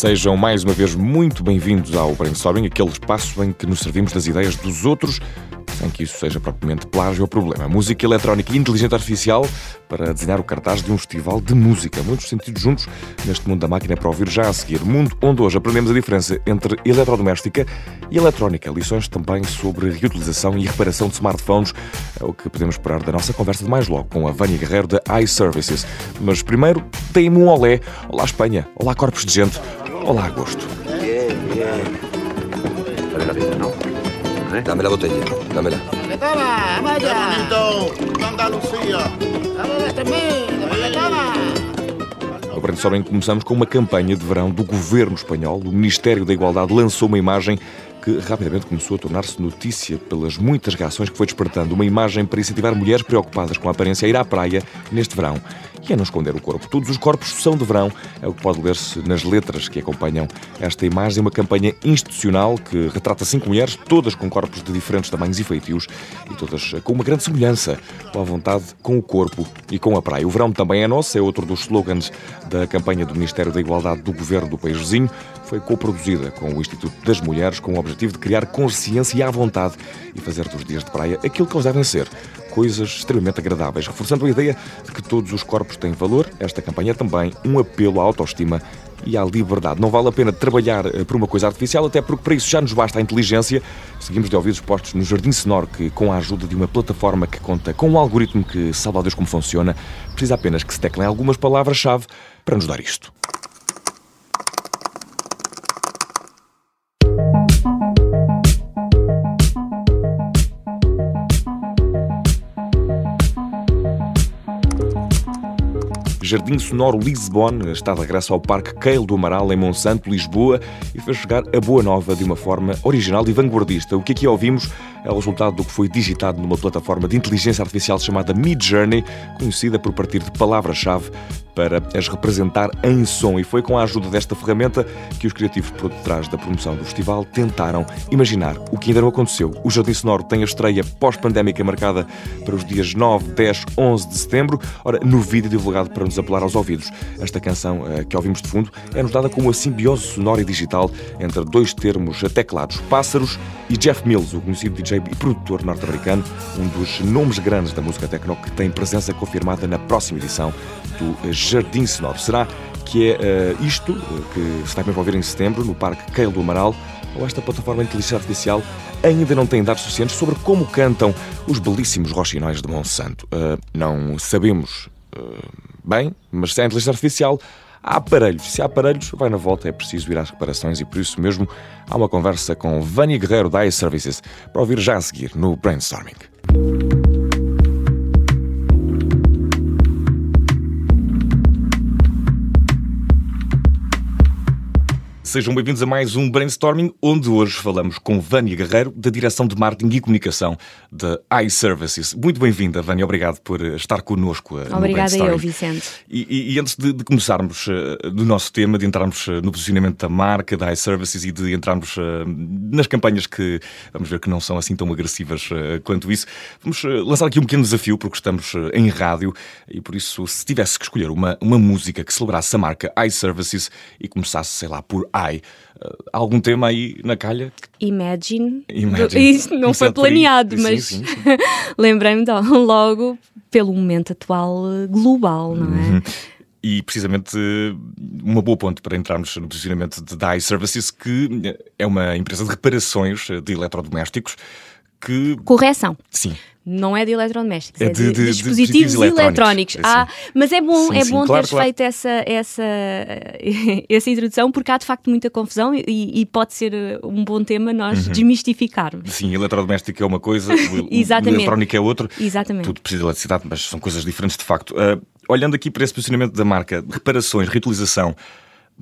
Sejam mais uma vez muito bem-vindos ao Brainstorming, aquele espaço em que nos servimos das ideias dos outros, que isso seja propriamente plágio ou problema. Música eletrónica e inteligência artificial para desenhar o cartaz de um festival de música. Muitos sentidos juntos neste mundo da máquina para ouvir já a seguir. Mundo onde hoje aprendemos a diferença entre eletrodoméstica e eletrónica. Lições também sobre reutilização e reparação de smartphones. É o que podemos esperar da nossa conversa de mais logo com a Vânia Guerreiro da iServices. Mas primeiro, deem-me um olé. Olá Espanha, olá corpos de gente. Olá, Agosto. Bien, bien. ¿Eh? Dame la botella, dámela. ¡Que toma! ¡Vaya! bonito de Andalucía. ¡Vamos a mil! ¡Que toma! No Brainstorming começamos com uma campanha de verão do governo espanhol. O Ministério da Igualdade lançou uma imagem que rapidamente começou a tornar-se notícia pelas muitas reações que foi despertando. Uma imagem para incentivar mulheres preocupadas com a aparência a ir à praia neste verão a não esconder o corpo. Todos os corpos são de verão, é o que pode ler-se nas letras que acompanham esta imagem. Uma campanha institucional que retrata cinco mulheres, todas com corpos de diferentes tamanhos e feitios e todas com uma grande semelhança, com a vontade com o corpo e com a praia. O verão também é nosso, é outro dos slogans da campanha do Ministério da Igualdade do Governo do país vizinho. Foi coproduzida com o Instituto das Mulheres com o objetivo de criar consciência à vontade e fazer dos dias de praia aquilo que eles devem ser coisas extremamente agradáveis. Reforçando a ideia de que todos os corpos têm valor, esta campanha é também um apelo à autoestima e à liberdade. Não vale a pena trabalhar eh, por uma coisa artificial, até porque para isso já nos basta a inteligência. Seguimos de ouvidos postos no Jardim Sonoro, que com a ajuda de uma plataforma que conta com um algoritmo que sabe a Deus como funciona, precisa apenas que se teclem algumas palavras-chave para nos dar isto. Jardim Sonoro Lisbon está de regresso ao Parque Keil do Amaral, em Monsanto, Lisboa, e fez chegar a boa nova de uma forma original e vanguardista. O que aqui ouvimos é o resultado do que foi digitado numa plataforma de inteligência artificial chamada Midjourney, conhecida por partir de palavras-chave para as representar em som. E foi com a ajuda desta ferramenta que os criativos por detrás da promoção do festival tentaram imaginar o que ainda não aconteceu. O Jardim Sonoro tem a estreia pós-pandémica marcada para os dias 9, 10, 11 de setembro. Ora, no vídeo divulgado para nos apelar aos ouvidos, esta canção uh, que ouvimos de fundo é-nos como a simbiose sonora e digital entre dois termos teclados, Pássaros e Jeff Mills, o conhecido DJ e produtor norte-americano, um dos nomes grandes da música techno que tem presença confirmada na próxima edição do Jardim Sonoro. Será que é uh, isto que se vai envolver em setembro no Parque Keil do Amaral ou esta plataforma de inteligência artificial ainda não tem dados suficientes sobre como cantam os belíssimos roxinóis de Monsanto? Uh, não sabemos uh, bem, mas se é inteligência artificial, há aparelhos. Se há aparelhos, vai na volta, é preciso ir às reparações e por isso mesmo há uma conversa com Vânia Guerreiro da iServices para ouvir já a seguir no Brainstorming. Sejam bem-vindos a mais um Brainstorming, onde hoje falamos com Vânia Guerreiro, da Direção de Marketing e Comunicação da iServices. Muito bem-vinda, Vânia, obrigado por estar connosco uh, Obrigada eu, Vicente. E, e, e antes de, de começarmos uh, do nosso tema, de entrarmos uh, no posicionamento da marca, da iServices e de entrarmos uh, nas campanhas que, vamos ver, que não são assim tão agressivas quanto isso, vamos lançar aqui um pequeno desafio, porque estamos em rádio e por isso, se tivesse que escolher uma, uma música que celebrasse a marca iServices e começasse, sei lá, por I. Uh, algum tema aí na calha? Imagine. Imagine. Isto não foi aí. planeado, Sim, mas sim, sim. lembrei-me de- logo pelo momento atual eh, global, não é? Uhum. E precisamente uma boa ponte para entrarmos no posicionamento de da iServices, que é uma empresa de reparações de eletrodomésticos que, Correção. sim, Não é de eletrodomésticos, É é, de- de, de- dispositivos eletrónicos. eletrónicos, é Ah, mas é bom, Sim, é sim, bom claro, teres claro. feito essa, essa, essa introdução, porque há de facto muita confusão e, e pode ser eh, um bom tema nós Uhum. desmistificarmos. sim, eletrodoméstico é uma coisa, Exatamente. eletrónico é outra. Exatamente. Tudo precisa de eletricidade, mas são coisas diferentes de facto. Ah, olhando aqui para esse posicionamento da marca, reparações, reutilização,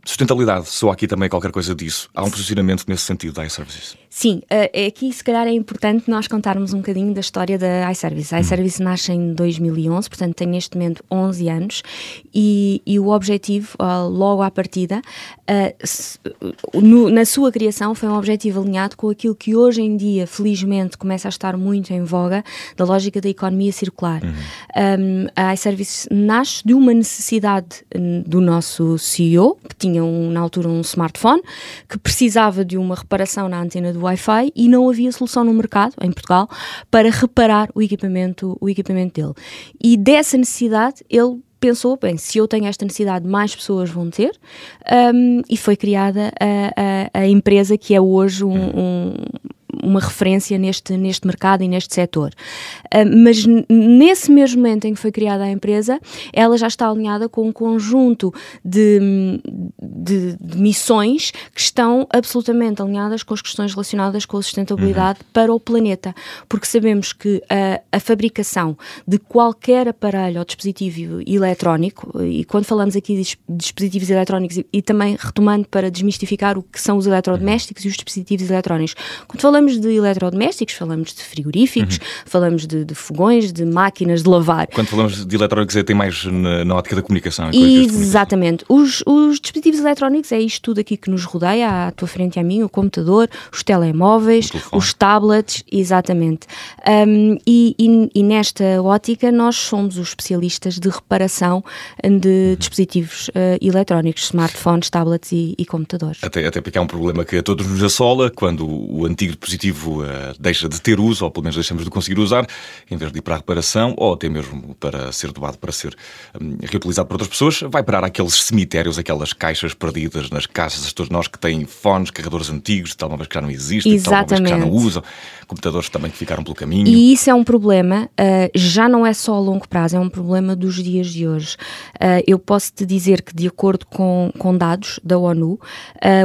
Sustentabilidade, só aqui também qualquer coisa disso. Há um posicionamento nesse sentido da iServices? Sim, uh, aqui se calhar é importante nós contarmos um bocadinho da história da iService. A iService nasce em 2011, portanto tem neste momento 11 anos e, e o objetivo, uh, logo à partida, uh, se, no, na sua criação foi um objetivo alinhado com aquilo que hoje em dia, felizmente, começa a estar muito em voga, da lógica da economia circular. Uhum. Um, a iService nasce de uma necessidade hum, do nosso CEO, que tinha um, na altura um smartphone, que precisava de uma reparação na antena do Wi-Fi e não havia solução no mercado, em Portugal, para reparar o equipamento, o equipamento dele. E dessa necessidade, ele pensou, bem, se eu tenho esta necessidade, mais pessoas vão ter, um, e foi criada a, a, a, empresa que é hoje um, um uma referência neste, neste mercado e neste setor. Uh, mas nesse mesmo momento em que foi criada a empresa, ela já está alinhada com um conjunto de, de, de missões que estão absolutamente alinhadas com as questões relacionadas com a sustentabilidade uhum. para o planeta, porque sabemos que a, a fabricação de qualquer aparelho ou dispositivo eletrónico, e quando falamos aqui de dispositivos eletrónicos e, e também retomando para desmistificar o que são os eletrodomésticos uhum. e os dispositivos eletrónicos, quando falamos falamos de eletrodomésticos, falamos de frigoríficos, uhum. falamos de, de, fogões, de máquinas de lavar. Quando falamos de eletrónicos, é tem mais na, na ótica da comunicação. Exatamente. Os, os, dispositivos eletrónicos é isto tudo aqui que nos rodeia, à tua frente e a mim, o computador, os telemóveis, os tablets, exatamente. Um, e, e, e, nesta ótica, nós somos os especialistas de reparação de uhum. dispositivos uh, eletrónicos, smartphones, tablets e, e computadores. Até, até porque há um problema que a todos nos assola quando o antigo dispositivo uh, deixa de ter uso, ou pelo menos deixamos de conseguir usar, em vez de ir para a reparação, ou até mesmo para ser doado para ser um, reutilizado por outras pessoas, vai parar aqueles cemitérios, aquelas caixas perdidas nas casas de todos nós que têm fones, carregadores antigos, telemóveis que já não existem, telemóveis que já não usam, computadores também que ficaram pelo caminho. E isso é um problema, uh, já não é só a longo prazo, é um problema dos dias de hoje. Uh, eu posso te dizer que, de acordo com, com dados da ONU,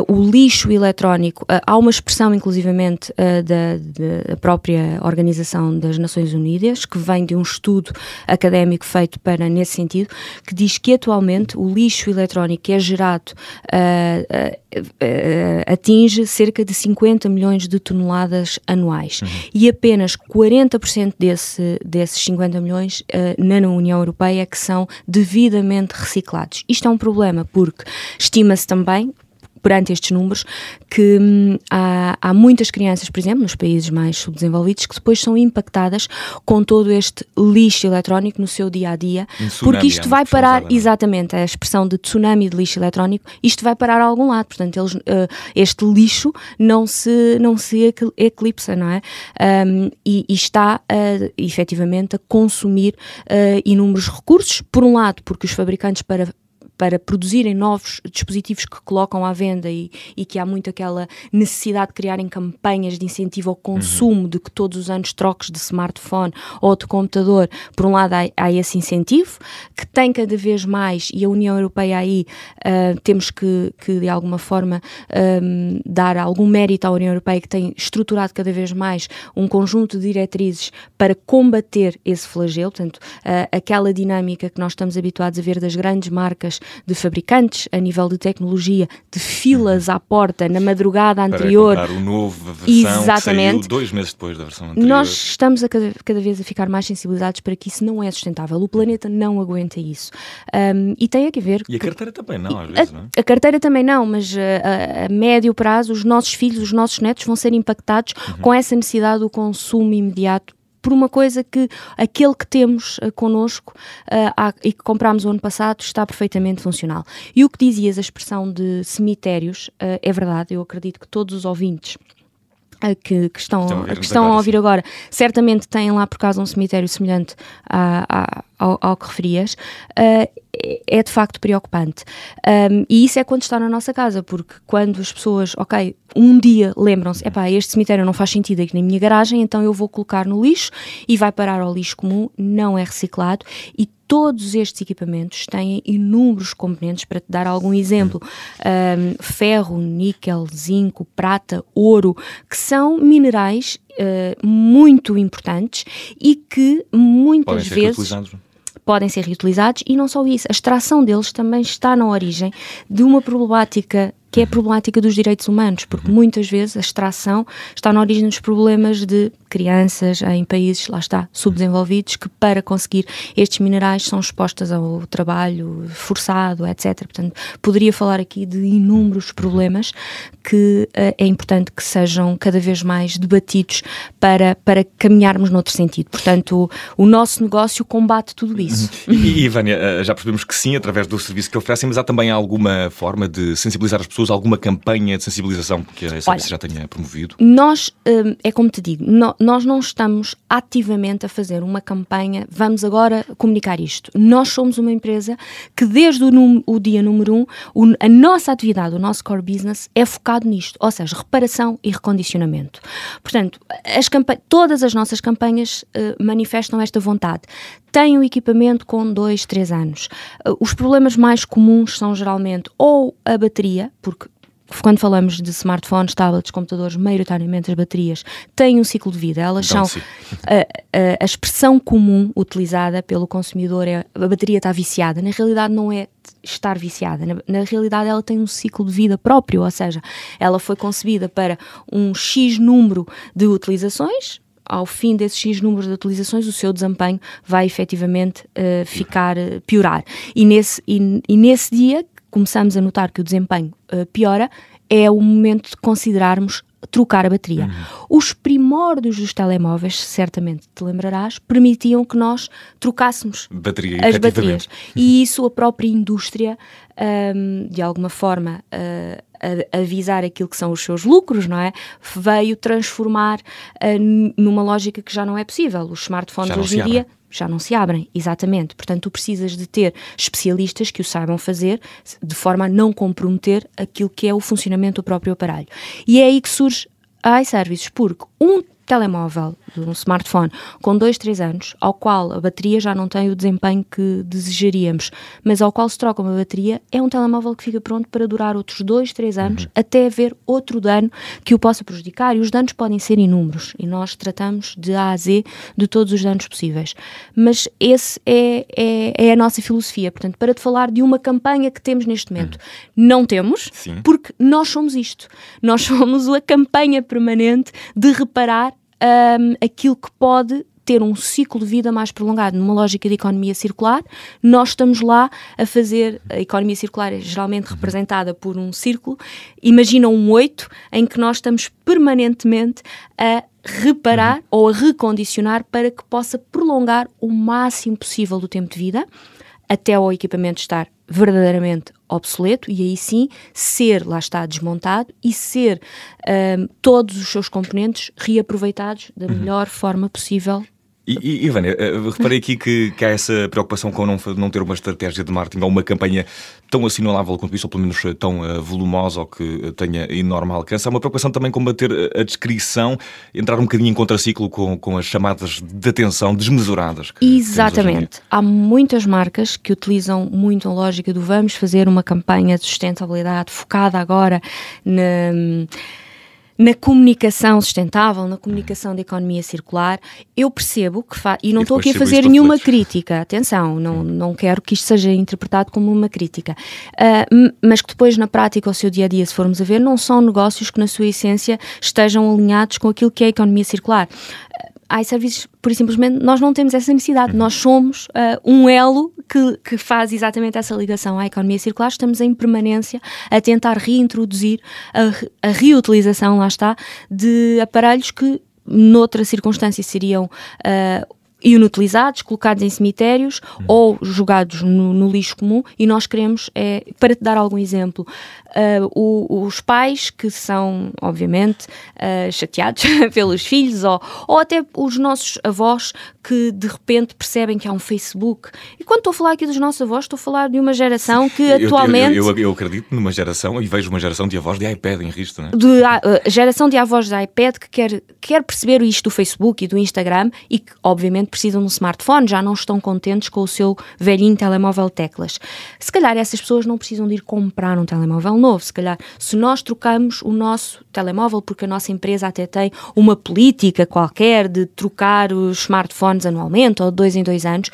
o lixo eletrónico, há uma expressão, inclusivamente, uh, da, da, própria Organização das Nações Unidas, que vem de um estudo académico feito para nesse sentido, que diz que atualmente o lixo eletrónico que é gerado uh, uh, atinge cerca de 50 milhões de toneladas anuais uhum. e apenas 40% desse, desses 50 milhões na União Europeia que são devidamente reciclados. Isto é um problema porque estima-se também, perante estes números que hum, há, há, muitas crianças, por exemplo, nos países mais subdesenvolvidos, que depois são impactadas com todo este lixo eletrónico no seu dia a dia, porque isto vai parar, é? exatamente, a expressão de tsunami de lixo eletrónico, isto vai parar a algum lado, portanto, eles, uh, este lixo não se, não se eclipsa, não é? Um, e, e, está uh, efetivamente a consumir uh, inúmeros recursos, por um lado, porque os fabricantes para para produzirem novos dispositivos que colocam à venda e, e, que há muito aquela necessidade de criarem campanhas de incentivo ao consumo, uhum. de que todos os anos troques de smartphone ou de computador, por um lado há, há esse incentivo, que tem cada vez mais, e a União Europeia aí uh, temos que, que, de alguma forma um, dar algum mérito à União Europeia que tem estruturado cada vez mais um conjunto de diretrizes para combater esse flagelo, portanto, uh, aquela dinâmica que nós estamos habituados a ver das grandes marcas de fabricantes, a nível de tecnologia, de filas à porta na madrugada anterior. Para o novo, versão Exatamente. que saiu dois meses depois da versão anterior. Nós estamos a cada, cada, vez a ficar mais sensibilizados para que isso não é sustentável. O planeta não aguenta isso. Um, e tem a ver... E a carteira também não, às vezes, a, não é? A carteira também não, mas a, a, médio prazo os nossos filhos, os nossos netos vão ser impactados uhum. com essa necessidade do consumo imediato por uma coisa que aquele que temos uh, connosco uh, e que comprámos o ano passado está perfeitamente funcional. E o que dizias, a expressão de cemitérios, uh, é verdade, eu acredito que todos os ouvintes que, que, estão, estão, a, que estão agora, a ouvir agora, certamente têm lá por causa um cemitério semelhante a, a, ao, ao, que referias, uh, é de facto preocupante. Um, e isso é quando está na nossa casa, porque quando as pessoas, ok, um dia lembram-se, epá, este cemitério não faz sentido aqui na minha garagem, então eu vou colocar no lixo e vai parar ao lixo comum, não é reciclado e todos estes equipamentos têm inúmeros componentes, para te dar algum exemplo: um, ferro, níquel, zinco, prata, ouro, que são minerais uh, muito importantes e que muitas vezes podem ser reutilizados e não só isso, a extração deles também está na origem de uma problemática que é a problemática dos direitos humanos, porque muitas vezes a extração está na origem dos problemas de crianças em países, lá está, subdesenvolvidos, que para conseguir estes minerais são expostas ao trabalho forçado, etc. Portanto, poderia falar aqui de inúmeros problemas que uh, é importante que sejam cada vez mais debatidos para, para caminharmos noutro sentido. Portanto, o, o nosso negócio combate tudo isso. E, e Ivânia, eh, já percebemos que sim, através do serviço que oferecem, mas há também alguma forma de sensibilizar as pessoas, alguma campanha de sensibilização que a SABC já tenha promovido? Nós, um, é como te digo, nós não estamos ativamente a fazer uma campanha, vamos agora comunicar isto. Nós somos uma empresa que desde o, o dia número um, a nossa atividade, o nosso core business é focado nisto, ou seja, reparação e recondicionamento. Portanto, as todas as nossas campanhas uh, manifestam esta vontade. Tem o equipamento com 2, 3 anos. Uh, os problemas mais comuns são geralmente ou a bateria, porque quando falamos de smartphones, tablets, computadores, maioritariamente as baterias têm um ciclo de vida. Elas então, são a, a, a, expressão comum utilizada pelo consumidor é a bateria está viciada. Na realidade, não é estar viciada. Na, na, realidade, ela tem um ciclo de vida próprio, ou seja, ela foi concebida para um X número de utilizações. Ao fim desses X números de utilizações, o seu desempenho vai efetivamente uh, ficar, uh, piorar. E nesse, e, e nesse dia começamos a notar que o desempenho uh, piora, é o momento de considerarmos trocar a bateria. Uhum. Os primórdios dos telemóveis, certamente te lembrarás, permitiam que nós trocássemos Bateria, as baterias. E isso a própria indústria, um, de alguma forma, uh, a, avisar aquilo que são os seus lucros, não é? Veio transformar uh, numa lógica que já não é possível. Os smartphones hoje em dia já não se abrem, exatamente. Portanto, tu precisas de ter especialistas que o saibam fazer de forma a não comprometer aquilo que é o funcionamento do próprio aparelho. E é aí que surge a iServices, porque um telemóvel, de um smartphone com 2, 3 anos, ao qual a bateria já não tem o desempenho que desejaríamos, mas ao qual se troca uma bateria, é um telemóvel que fica pronto para durar outros 2, 3 anos, uhum. até haver outro dano que o possa prejudicar. E os danos podem ser inúmeros, e nós tratamos de A a Z de todos os danos possíveis. Mas esse é, é, é a nossa filosofia. Portanto, para te falar de uma campanha que temos neste momento, uhum. não temos, Sim. porque nós somos isto. Nós somos a campanha permanente de reparar um, aquilo que pode ter um ciclo de vida mais prolongado numa lógica de economia circular. Nós estamos lá a fazer, a economia circular é geralmente uhum. representada por um círculo, imagina um oito, em que nós estamos permanentemente a reparar uhum. ou a recondicionar para que possa prolongar o máximo possível do tempo de vida até o equipamento estar verdadeiramente obsoleto e aí sim ser, lá está, desmontado e ser um, todos os seus componentes reaproveitados da uhum. melhor forma possível e, Ivânia, eh, reparei aqui que, que, há essa preocupação com não, não ter uma estratégia de marketing ou uma campanha tão assinalável quanto isso, ou pelo menos eh, tão uh, volumosa ou que tenha enorme alcance. Há uma preocupação também com bater a descrição, entrar um bocadinho em contraciclo com, com as chamadas de atenção desmesuradas. Exatamente. Há muitas marcas que utilizam muito a lógica do vamos fazer uma campanha de sustentabilidade focada agora na na comunicação sustentável, na comunicação da economia circular, eu percebo que fa... e não estou aqui a fazer nenhuma crítica, atenção, não, não quero que isto seja interpretado como uma crítica, uh, mas que depois na prática, ao seu dia a dia, se formos a ver, não são negócios que na sua essência estejam alinhados com aquilo que é a economia circular iServices, por e simplesmente, nós não temos essa necessidade. Uhum. Nós somos uh, um elo que, que faz exatamente essa ligação à economia circular. Estamos em permanência a tentar reintroduzir a, a reutilização, lá está, de aparelhos que noutra circunstância seriam uh, inutilizados, colocados em cemitérios uhum. ou jogados no, no, lixo comum e nós queremos, é, para te dar algum exemplo, uh, o, os pais que são, obviamente, uh, chateados pelos filhos ou, ou até os nossos avós que de repente percebem que há um Facebook. E quando estou a falar aqui dos nossos avós, estou a falar de uma geração que eu, atualmente. Eu, eu, eu, acredito numa geração e vejo uma geração de avós de iPad em risco, não é? De, uh, geração de avós de iPad que quer, quer perceber isto do Facebook e do Instagram e que, obviamente, precisam de um smartphone, já não estão contentes com o seu velhinho telemóvel teclas. Se calhar essas pessoas não precisam de ir comprar um telemóvel novo. Se calhar, se nós trocamos o nosso telemóvel, porque a nossa empresa até tem uma política qualquer de trocar os smartphones anualmente ou de dois em dois anos,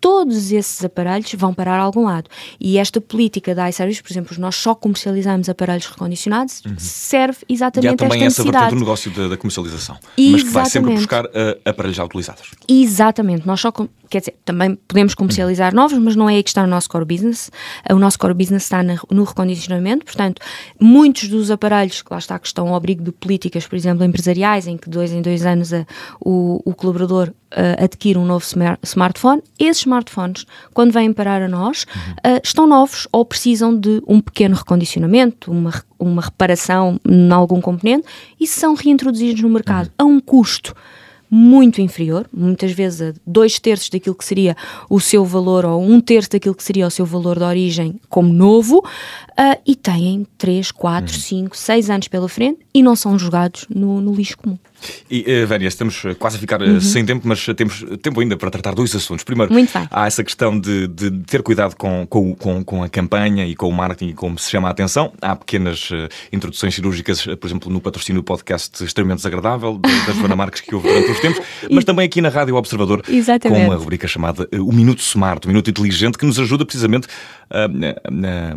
todos esses aparelhos vão parar a algum lado. E esta política da iService, por exemplo, nós só comercializamos aparelhos recondicionados, uhum. serve exatamente a esta necessidade. E há também essa vertente do negócio da, da comercialização, exatamente. mas que vai sempre buscar uh, aparelhos já utilizados. Exatamente. Nós só, quer dizer, também podemos comercializar novos, mas não é aí que está o nosso core business. O nosso core business está no recondicionamento, portanto, muitos dos aparelhos que lá está, que estão ao abrigo de políticas, por exemplo, empresariais, em que dois em dois anos a, o, o colaborador uh, adquire um novo smartphone, esses smartphones, quando vêm parar a nós, uhum. uh, estão novos ou precisam de um pequeno recondicionamento, uma, uma reparação em algum componente e são reintroduzidos no mercado uhum. a um custo muito inferior, muitas vezes a dois terços daquilo que seria o seu valor ou um terço daquilo que seria o seu valor de origem como novo uh, e têm 3, 4, 5, 6 anos pela frente e não são jogados no, no lixo comum. E, uh, estamos quase a ficar uhum. sem tempo, mas temos tempo ainda para tratar dois assuntos. Primeiro, há essa questão de, de ter cuidado com, com, com, com, a campanha e com o marketing e como se chama a atenção. Há pequenas uh, introduções cirúrgicas, por exemplo, no patrocínio do podcast extremamente desagradável da Joana Marques que houve durante os tempos, mas também aqui na Rádio Observador, Exatamente. com uma rubrica chamada O Minuto Smart, o Minuto Inteligente, que nos ajuda precisamente,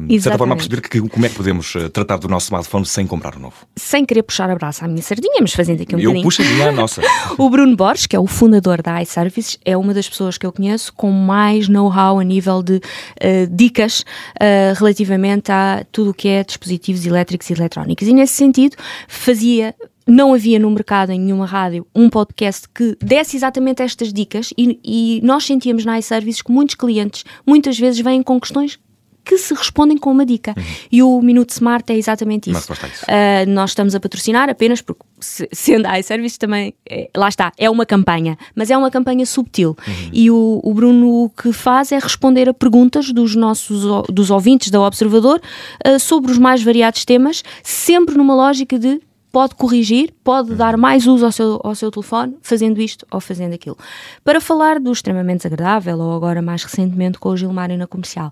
de certa forma, a perceber que, como é que podemos tratar do nosso smartphone sem comprar um novo. Sem querer puxar a braça à minha sardinha, mas fazendo aqui um Eu bocadinho. puxo a minha, nossa. o Bruno Borges, que é o fundador da iServices, é uma das pessoas que eu conheço com mais know-how a nível de uh, dicas uh, relativamente a tudo o que é dispositivos elétricos e eletrónicos. E nesse sentido, fazia não havia no mercado, em nenhuma rádio, um podcast que desse exatamente estas dicas e, e nós sentíamos na iServices que muitos clientes muitas vezes vêm com questões que se respondem com uma dica. Uhum. E o Minuto Smart é exatamente isso. isso. Uh, nós estamos a patrocinar apenas porque, sendo a iService também, é, lá está, é uma campanha, mas é uma campanha subtil. Uhum. E o, o, Bruno o que faz é responder a perguntas dos nossos dos ouvintes da Observador uh, sobre os mais variados temas, sempre numa lógica de pode corrigir, pode uhum. dar mais uso ao seu, ao seu telefone fazendo isto ou fazendo aquilo. Para falar do extremamente desagradável, ou agora mais recentemente com o Gilmário na comercial,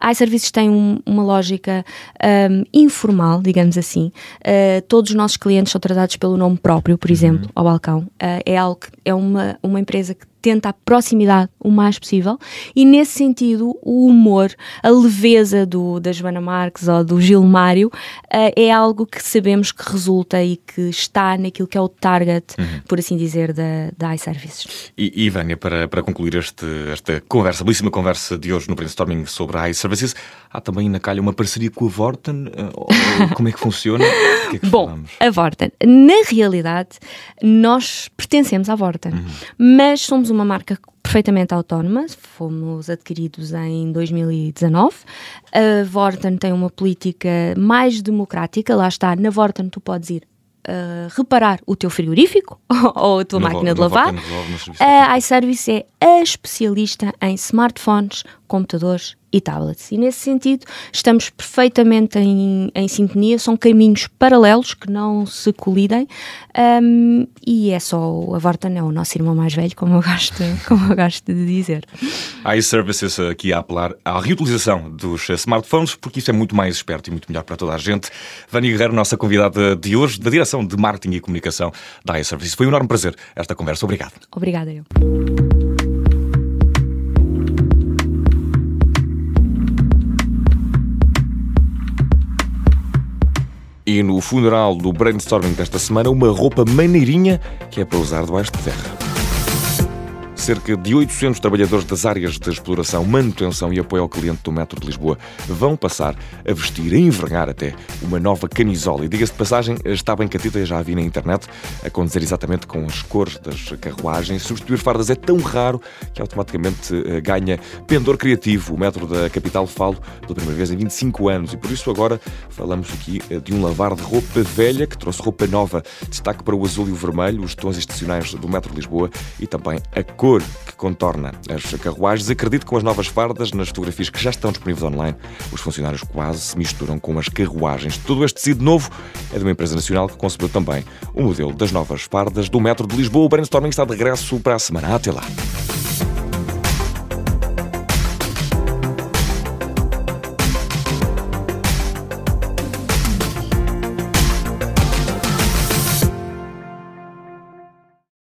a iServices tem um, uma lógica um, informal, digamos assim. Uh, todos os nossos clientes são tratados pelo nome próprio, por exemplo, uhum. ao balcão. Uh, é algo que, é uma, uma empresa que tenta a proximidade o mais possível e nesse sentido o humor, a leveza do, da Joana Marques ou do Gilmário uh, é algo que sabemos que resulta e que está naquilo que é o target, uhum. por assim dizer, da, da iServices. E, e Vânia, para, para concluir este, esta conversa, belíssima conversa de hoje no brainstorming sobre a iServices, há também na calha uma parceria com a Vorten? Uh, como é que funciona? Que é que Bom, falamos? a Vorten, na realidade, nós pertencemos à Vorten, uhum. mas somos uma marca perfeitamente autónoma, fomos adquiridos em 2019. A Vorten tem uma política mais democrática, lá está, na Vorten tu podes ir Uh, reparar o teu frigorífico ou a tua máquina de lavar, a iService é a especialista em smartphones, computadores e tablets. E nesse sentido, estamos perfeitamente em, em sintonia, são caminhos paralelos que não se colidem um, e é só a Vorten é o nosso irmão mais velho, como eu gosto, como eu gosto de dizer. Há services aqui a apelar à reutilização dos smartphones, porque isso é muito mais esperto e muito melhor para toda a gente. Vânia Guerreiro, nossa convidada de hoje, da direção de marketing e comunicação da iServices. Foi um enorme prazer esta conversa. Obrigado. Obrigada eu. E no funeral do brainstorming desta semana, uma roupa maneirinha que é para usar debaixo de terra. Cerca de 800 trabalhadores das áreas de exploração, manutenção e apoio ao cliente do Metro de Lisboa vão passar a vestir, a envergar até, uma nova camisola. E diga-se de passagem, está bem catita, já a vi na internet, a condizer exatamente com as cores das carruagens. Substituir fardas é tão raro que automaticamente eh, ganha pendor criativo. O Metro da capital falo pela primeira vez em 25 anos e por isso agora falamos aqui eh, de um lavar de roupa velha que trouxe roupa nova. Destaque para o azul e o vermelho, os tons institucionais do Metro de Lisboa e também a cor cor que contorna as carruagens. Acredito que com as novas fardas, nas fotografias que já estão disponíveis online, os funcionários quase se misturam com as carruagens. Todo este tecido novo é de uma empresa nacional que concebeu também o modelo das novas fardas do metro de Lisboa. O brainstorming está de regresso para a semana. Até lá.